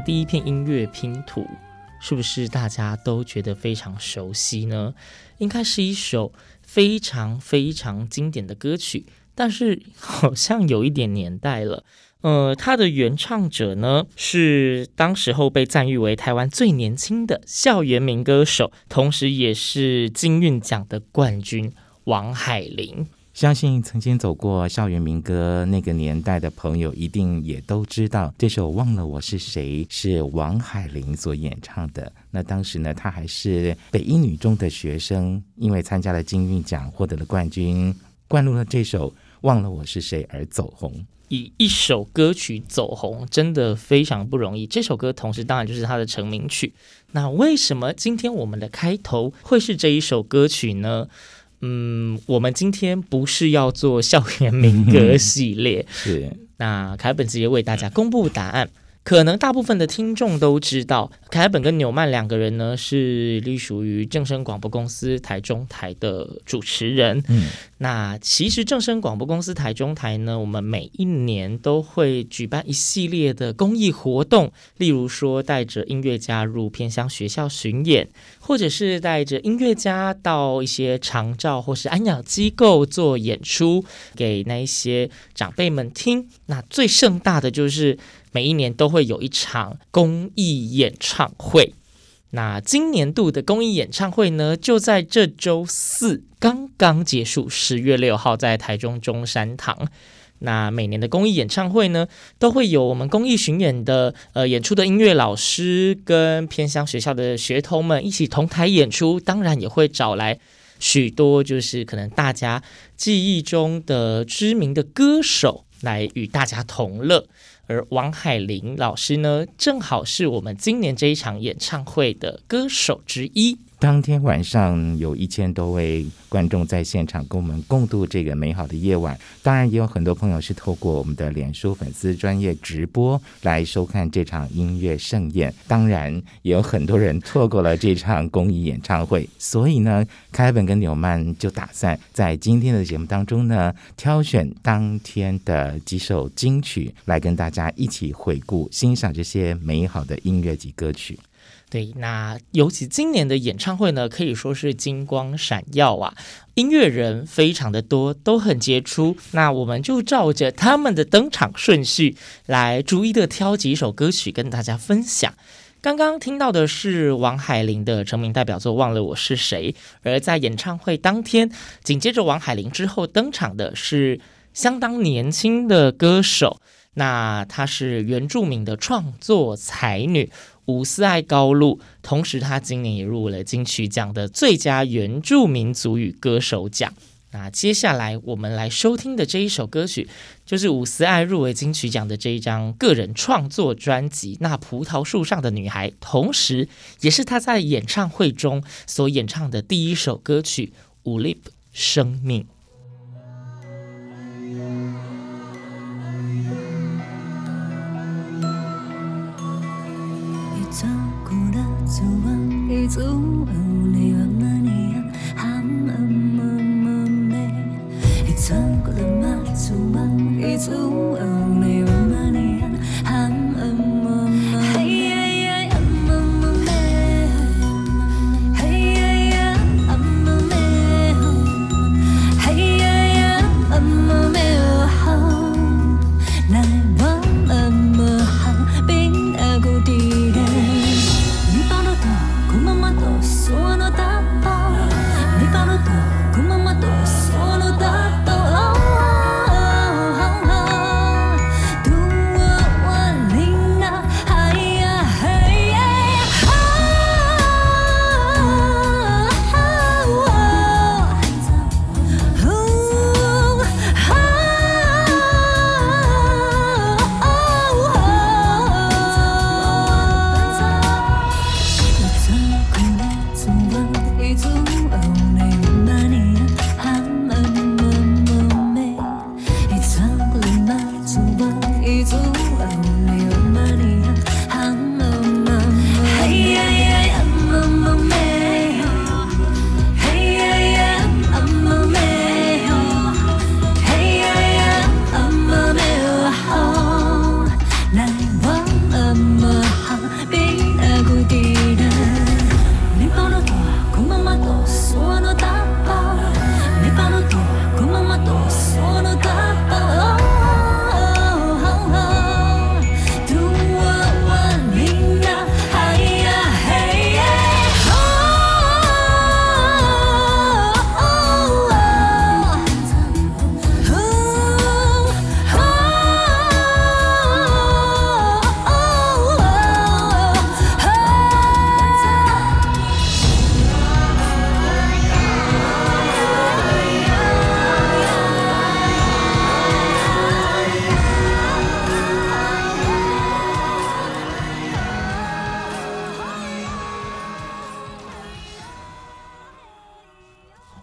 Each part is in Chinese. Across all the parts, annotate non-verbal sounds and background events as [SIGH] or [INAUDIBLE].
第一片音乐拼图，是不是大家都觉得非常熟悉呢？应该是一首非常非常经典的歌曲，但是好像有一点年代了。呃，它的原唱者呢，是当时候被赞誉为台湾最年轻的校园民歌手，同时也是金韵奖的冠军王海玲。相信曾经走过校园民歌那个年代的朋友，一定也都知道这首《忘了我是谁》是王海玲所演唱的。那当时呢，她还是北一女中的学生，因为参加了金韵奖，获得了冠军，灌录了这首《忘了我是谁》而走红。以一首歌曲走红，真的非常不容易。这首歌同时当然就是她的成名曲。那为什么今天我们的开头会是这一首歌曲呢？嗯，我们今天不是要做校园民 [LAUGHS] 歌系列，是。那凯本直接为大家公布答案。可能大部分的听众都知道，凯本跟纽曼两个人呢是隶属于正声广播公司台中台的主持人。嗯，那其实正声广播公司台中台呢，我们每一年都会举办一系列的公益活动，例如说带着音乐家入偏乡学校巡演，或者是带着音乐家到一些长照或是安养机构做演出，给那一些长辈们听。那最盛大的就是。每一年都会有一场公益演唱会，那今年度的公益演唱会呢，就在这周四刚刚结束，十月六号在台中中山堂。那每年的公益演唱会呢，都会有我们公益巡演的呃演出的音乐老师跟偏乡学校的学童们一起同台演出，当然也会找来许多就是可能大家记忆中的知名的歌手来与大家同乐。而王海玲老师呢，正好是我们今年这一场演唱会的歌手之一。当天晚上有一千多位观众在现场跟我们共度这个美好的夜晚，当然也有很多朋友是透过我们的脸书粉丝专业直播来收看这场音乐盛宴，当然也有很多人错过了这场公益演唱会。所以呢，凯本跟纽曼就打算在今天的节目当中呢，挑选当天的几首金曲来跟大家一起回顾欣赏这些美好的音乐及歌曲。对，那尤其今年的演唱会呢，可以说是金光闪耀啊，音乐人非常的多，都很杰出。那我们就照着他们的登场顺序来逐一的挑几首歌曲跟大家分享。刚刚听到的是王海玲的成名代表作《忘了我是谁》，而在演唱会当天，紧接着王海玲之后登场的是相当年轻的歌手，那她是原住民的创作才女。伍思爱高露，同时他今年也入围了金曲奖的最佳原住民族语歌手奖。那接下来我们来收听的这一首歌曲，就是伍思爱入围金曲奖的这一张个人创作专辑《那葡萄树上的女孩》，同时也是他在演唱会中所演唱的第一首歌曲《五 lip 生命》。Dù bao nhiêu ngày và ngày, ham ấm ấm ấm êm êm, thật sự có thể mang dù bao nhiêu ngày over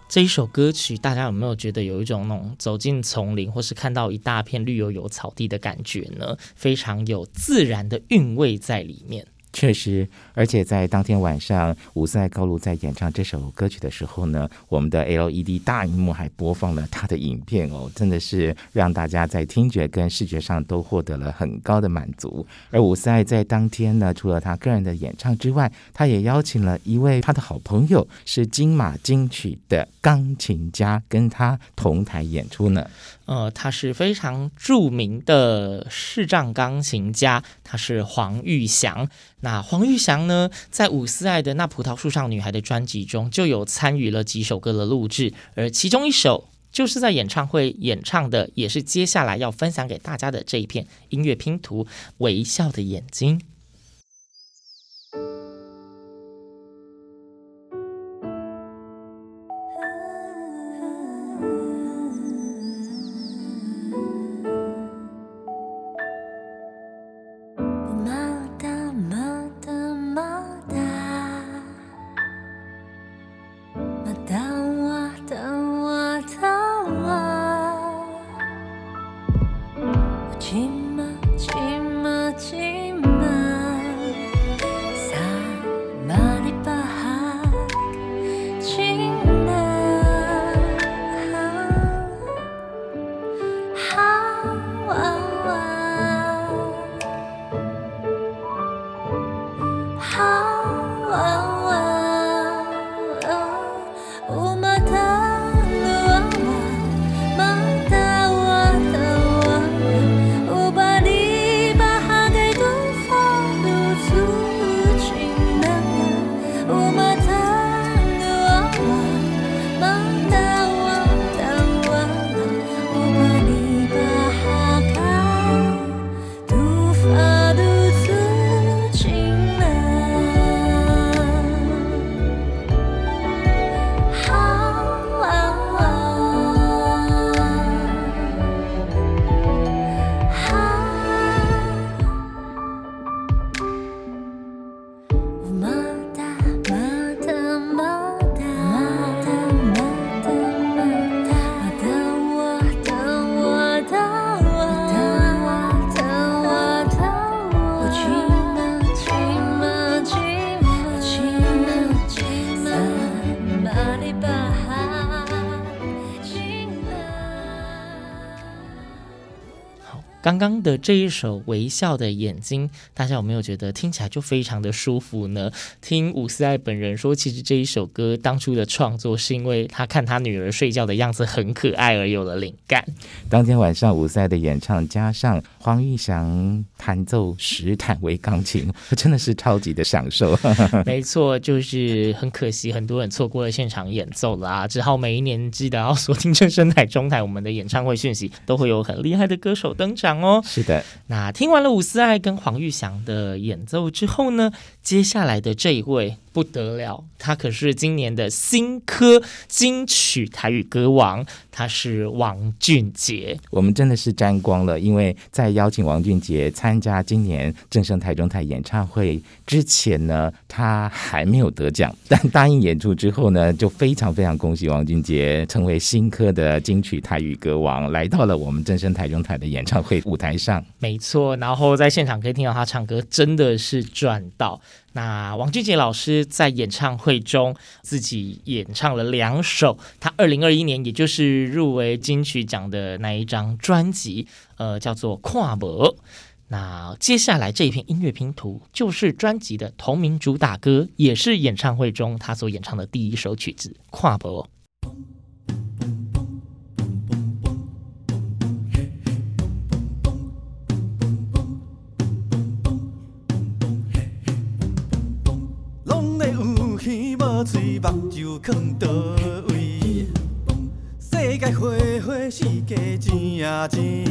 这一首歌曲，大家有没有觉得有一种那种走进丛林，或是看到一大片绿油油草地的感觉呢？非常有自然的韵味在里面。确实，而且在当天晚上，伍思爱高露在演唱这首歌曲的时候呢，我们的 LED 大荧幕还播放了他的影片哦，真的是让大家在听觉跟视觉上都获得了很高的满足。而伍思爱在当天呢，除了他个人的演唱之外，他也邀请了一位他的好朋友，是金马金曲的钢琴家，跟他同台演出呢。呃，他是非常著名的视障钢琴家，他是黄玉祥。那黄玉祥呢，在伍思爱的《那葡萄树上女孩》的专辑中，就有参与了几首歌的录制，而其中一首就是在演唱会演唱的，也是接下来要分享给大家的这一片音乐拼图《微笑的眼睛》。刚刚的这一首《微笑的眼睛》，大家有没有觉得听起来就非常的舒服呢？听伍思爱本人说，其实这一首歌当初的创作是因为他看他女儿睡觉的样子很可爱而有了灵感。当天晚上伍思爱的演唱加上黄玉祥弹奏史坦为钢琴，真的是超级的享受。[LAUGHS] [LAUGHS] 没错，就是很可惜，很多人错过了现场演奏啦，只好每一年记得要锁定正声台中台，我们的演唱会讯息都会有很厉害的歌手登场。哦，是的。那听完了伍思爱跟黄玉祥的演奏之后呢，接下来的这一位。不得了，他可是今年的新科金曲台语歌王，他是王俊杰。我们真的是沾光了，因为在邀请王俊杰参加今年正声台中台演唱会之前呢，他还没有得奖，但答应演出之后呢，就非常非常恭喜王俊杰成为新科的金曲台语歌王，来到了我们正声台中台的演唱会舞台上。没错，然后在现场可以听到他唱歌，真的是赚到。那王俊杰老师在演唱会中自己演唱了两首，他二零二一年也就是入围金曲奖的那一张专辑，呃，叫做《跨博》。那接下来这一片音乐拼图就是专辑的同名主打歌，也是演唱会中他所演唱的第一首曲子《跨博无》。目睭囥倒位？世界花花，世界静啊静。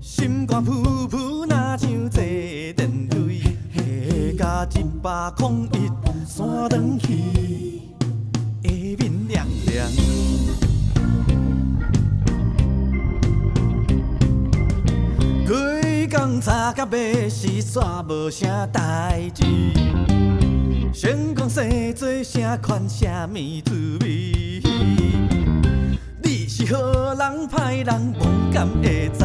心肝噗噗，若像坐电雷。下甲一百空一山转去，下面亮亮。规工早甲要死，煞无啥代志。成功生做啥款啥物滋味？你是好人歹人，无敢会知。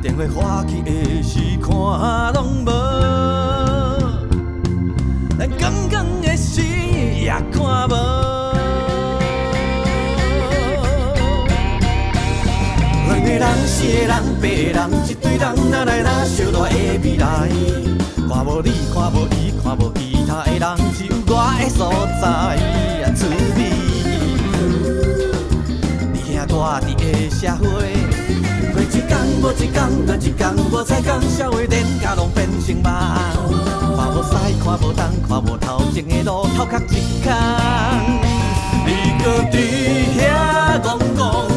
电话花去的时看拢无，咱刚刚的是也看无。两个人，四个人，八个人，一对人，哪来哪相大的未来？看无你，看无伊，看无其他的人，只有我的所在。滋味，你兄我伫的社会，过一天无一天，过一天无再讲，社会连甲拢变成梦。看无西，看无东，看无头前的路，头壳一空。你搁伫遐讲讲，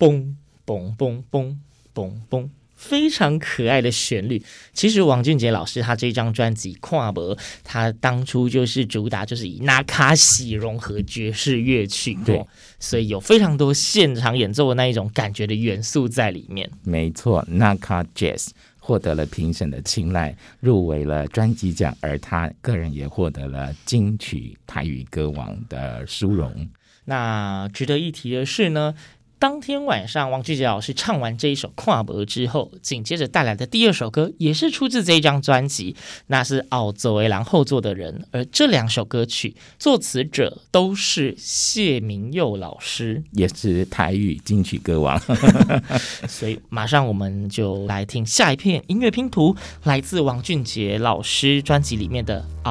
嘣嘣嘣嘣嘣嘣，非常可爱的旋律。其实王俊杰老师他这张专辑《跨博》，他当初就是主打就是以纳卡西融合爵士乐曲，对，所以有非常多现场演奏的那一种感觉的元素在里面。没错，纳卡 Jazz 获得了评审的青睐，入围了专辑奖，而他个人也获得了金曲台语歌王的殊荣。那值得一提的是呢，当天晚上，王俊杰老师唱完这一首《跨博》之后，紧接着带来的第二首歌也是出自这一张专辑，那是《奥作为郎后座的人》，而这两首歌曲作词者都是谢明佑老师，也是台语金曲歌王。所以，马上我们就来听下一片音乐拼图，来自王俊杰老师专辑里面的《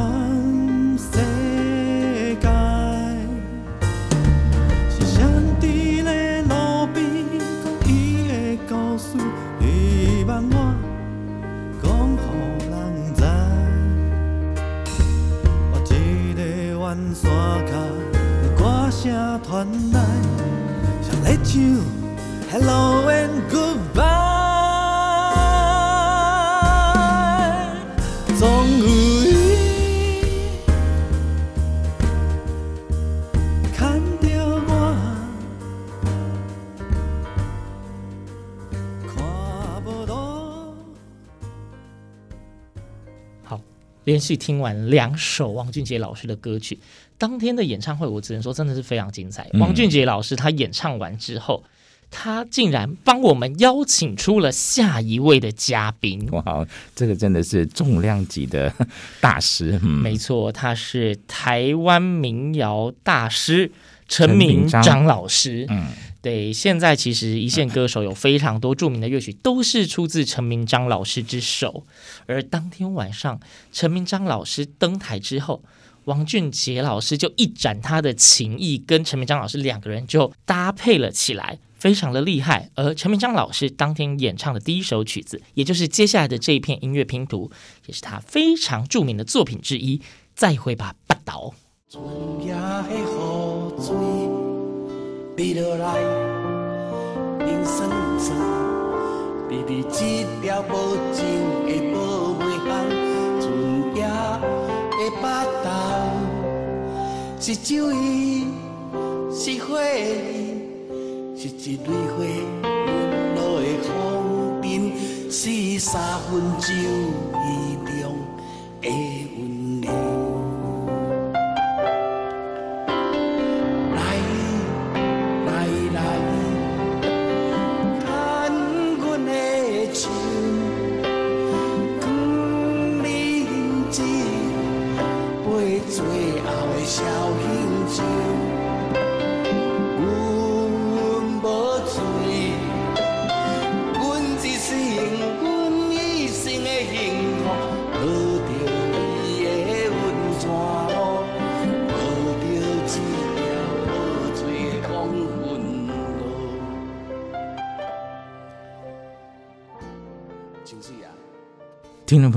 人》。连续听完两首王俊杰老师的歌曲，当天的演唱会我只能说真的是非常精彩。王俊杰老师他演唱完之后，他竟然帮我们邀请出了下一位的嘉宾。哇，这个真的是重量级的大师。嗯，没错，他是台湾民谣大师陈明章老师。嗯。对，现在其实一线歌手有非常多著名的乐曲，都是出自陈明章老师之手。而当天晚上，陈明章老师登台之后，王俊杰老师就一展他的琴艺，跟陈明章老师两个人就搭配了起来，非常的厉害。而陈明章老师当天演唱的第一首曲子，也就是接下来的这一片音乐拼图，也是他非常著名的作品之一。再会吧，八岛。飞落来，永生生，比比这条无情的无尾巷，春夜的巴豆，是酒意，是花意，是一蕊花颤落的风铃，是三分酒意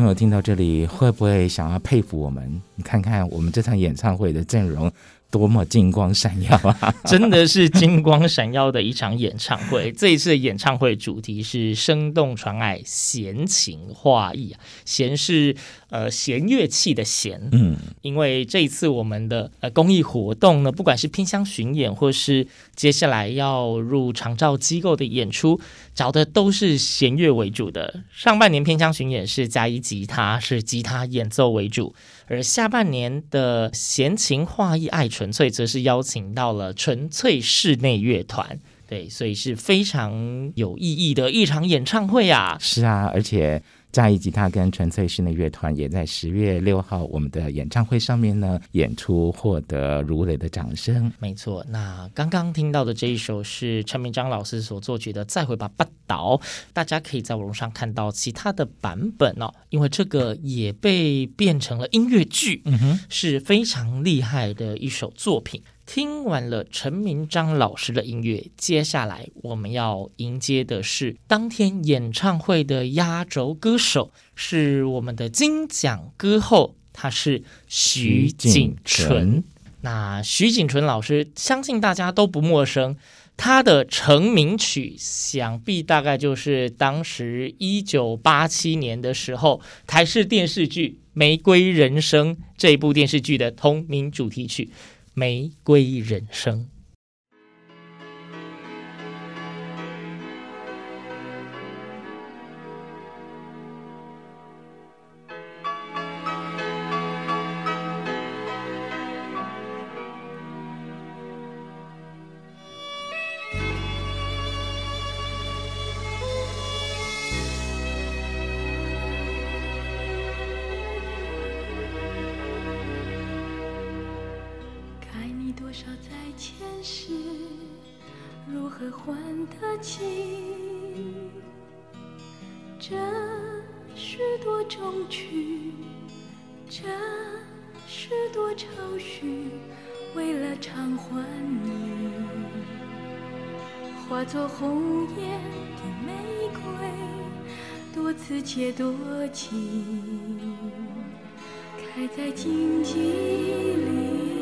朋友听到这里，会不会想要佩服我们？你看看我们这场演唱会的阵容。多么金光闪耀啊！[LAUGHS] 真的是金光闪耀的一场演唱会。这一次的演唱会主题是“生动传爱，弦情画意”啊，弦是呃弦乐器的弦。嗯，因为这一次我们的呃公益活动呢，不管是偏乡巡演，或是接下来要入长照机构的演出，找的都是弦乐为主的。上半年偏乡巡演是加一吉他，是吉他演奏为主。而下半年的闲情画意爱纯粹，则是邀请到了纯粹室内乐团，对，所以是非常有意义的一场演唱会啊！是啊，而且。嘉义吉他跟纯粹室内乐团也在十月六号我们的演唱会上面呢演出，获得如雷的掌声。没错，那刚刚听到的这一首是陈明章老师所作曲的《再会吧，八岛》，大家可以在网络上看到其他的版本哦，因为这个也被变成了音乐剧，嗯哼，是非常厉害的一首作品。听完了陈明章老师的音乐，接下来我们要迎接的是当天演唱会的压轴歌手，是我们的金奖歌后，他是徐锦纯。那徐锦纯老师，相信大家都不陌生，他的成名曲，想必大概就是当时一九八七年的时候台视电视剧《玫瑰人生》这部电视剧的同名主题曲。玫瑰人生。荆棘里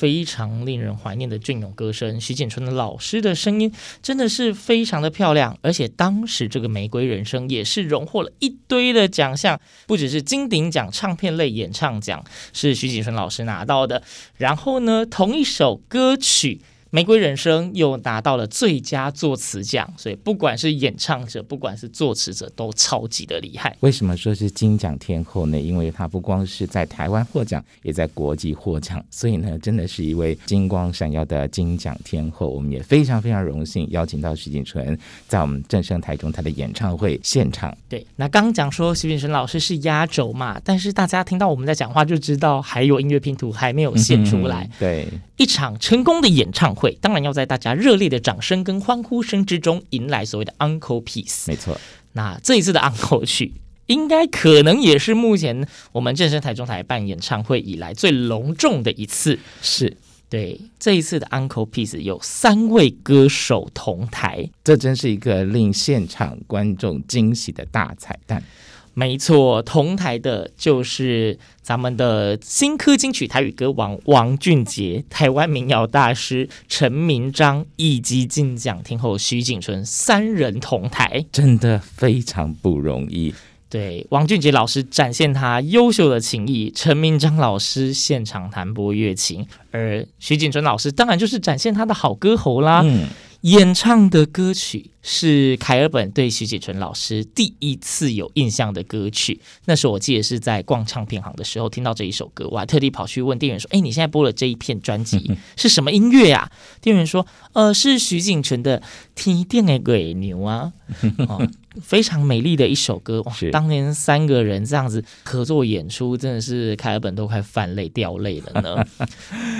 非常令人怀念的隽永歌声，徐锦春的老师的声音真的是非常的漂亮，而且当时这个《玫瑰人生》也是荣获了一堆的奖项，不只是金鼎奖唱片类演唱奖是徐锦春老师拿到的，然后呢，同一首歌曲。《玫瑰人生》又拿到了最佳作词奖，所以不管是演唱者，不管是作词者，都超级的厉害。为什么说是金奖天后呢？因为她不光是在台湾获奖，也在国际获奖，所以呢，真的是一位金光闪耀的金奖天后。我们也非常非常荣幸邀请到徐锦纯在我们正声台中他的演唱会现场。对，那刚讲说徐锦纯老师是压轴嘛，但是大家听到我们在讲话就知道，还有音乐拼图还没有现出来。嗯、对，一场成功的演唱会。当然要在大家热烈的掌声跟欢呼声之中迎来所谓的 Encore Piece。没错，那这一次的 Encore 曲，应该可能也是目前我们健身台中台办演唱会以来最隆重的一次。是对，这一次的 Encore Piece 有三位歌手同台，这真是一个令现场观众惊喜的大彩蛋。没错，同台的就是咱们的新科金曲台语歌王王俊杰、台湾民谣大师陈明章以及金奖天后徐景淳三人同台，真的非常不容易。对，王俊杰老师展现他优秀的琴艺，陈明章老师现场弹拨乐琴，而徐景淳老师当然就是展现他的好歌喉啦。嗯演唱的歌曲是凯尔本对徐锦淳老师第一次有印象的歌曲。那时候我记得是在逛唱片行的时候听到这一首歌，我还特地跑去问店员说：“哎，你现在播了这一片专辑是什么音乐啊？”店员说：“呃，是徐锦淳的《天顶的鬼牛》啊。[LAUGHS] 哦”非常美丽的一首歌。哇，当年三个人这样子合作演出，真的是凯尔本都快泛泪掉泪了呢。[LAUGHS]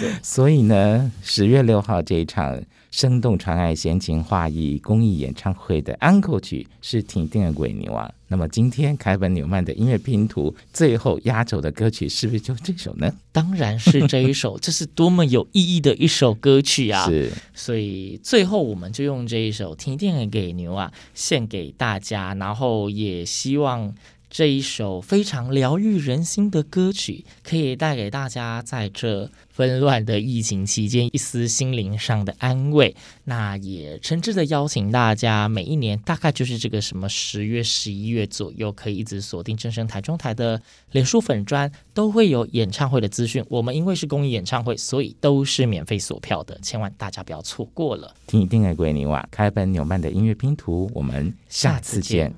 对，所以呢，十月六号这一场。生动传爱闲情画意公益演唱会的安 e 曲是《停电的鬼牛》啊。那么今天凯本纽曼的音乐拼图最后压轴的歌曲是不是就这首呢？当然是这一首，这是多么有意义的一首歌曲啊！是，所以最后我们就用这一首《停电的鬼牛》啊献给大家，然后也希望。这一首非常疗愈人心的歌曲，可以带给大家在这纷乱的疫情期间一丝心灵上的安慰。那也诚挚的邀请大家，每一年大概就是这个什么十月、十一月左右，可以一直锁定正声台中台的脸书粉专，都会有演唱会的资讯。我们因为是公益演唱会，所以都是免费锁票的，千万大家不要错过了。听一定爱归你哇，开本纽曼的音乐拼图，我们下次见。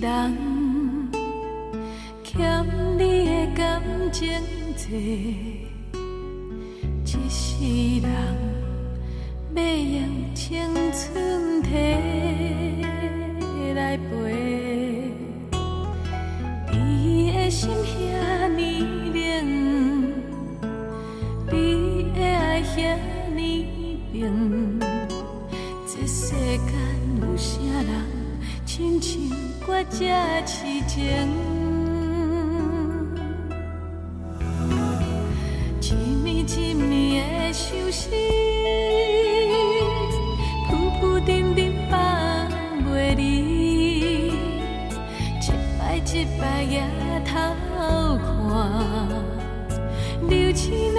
人，欠你的感情债，一世人。流去。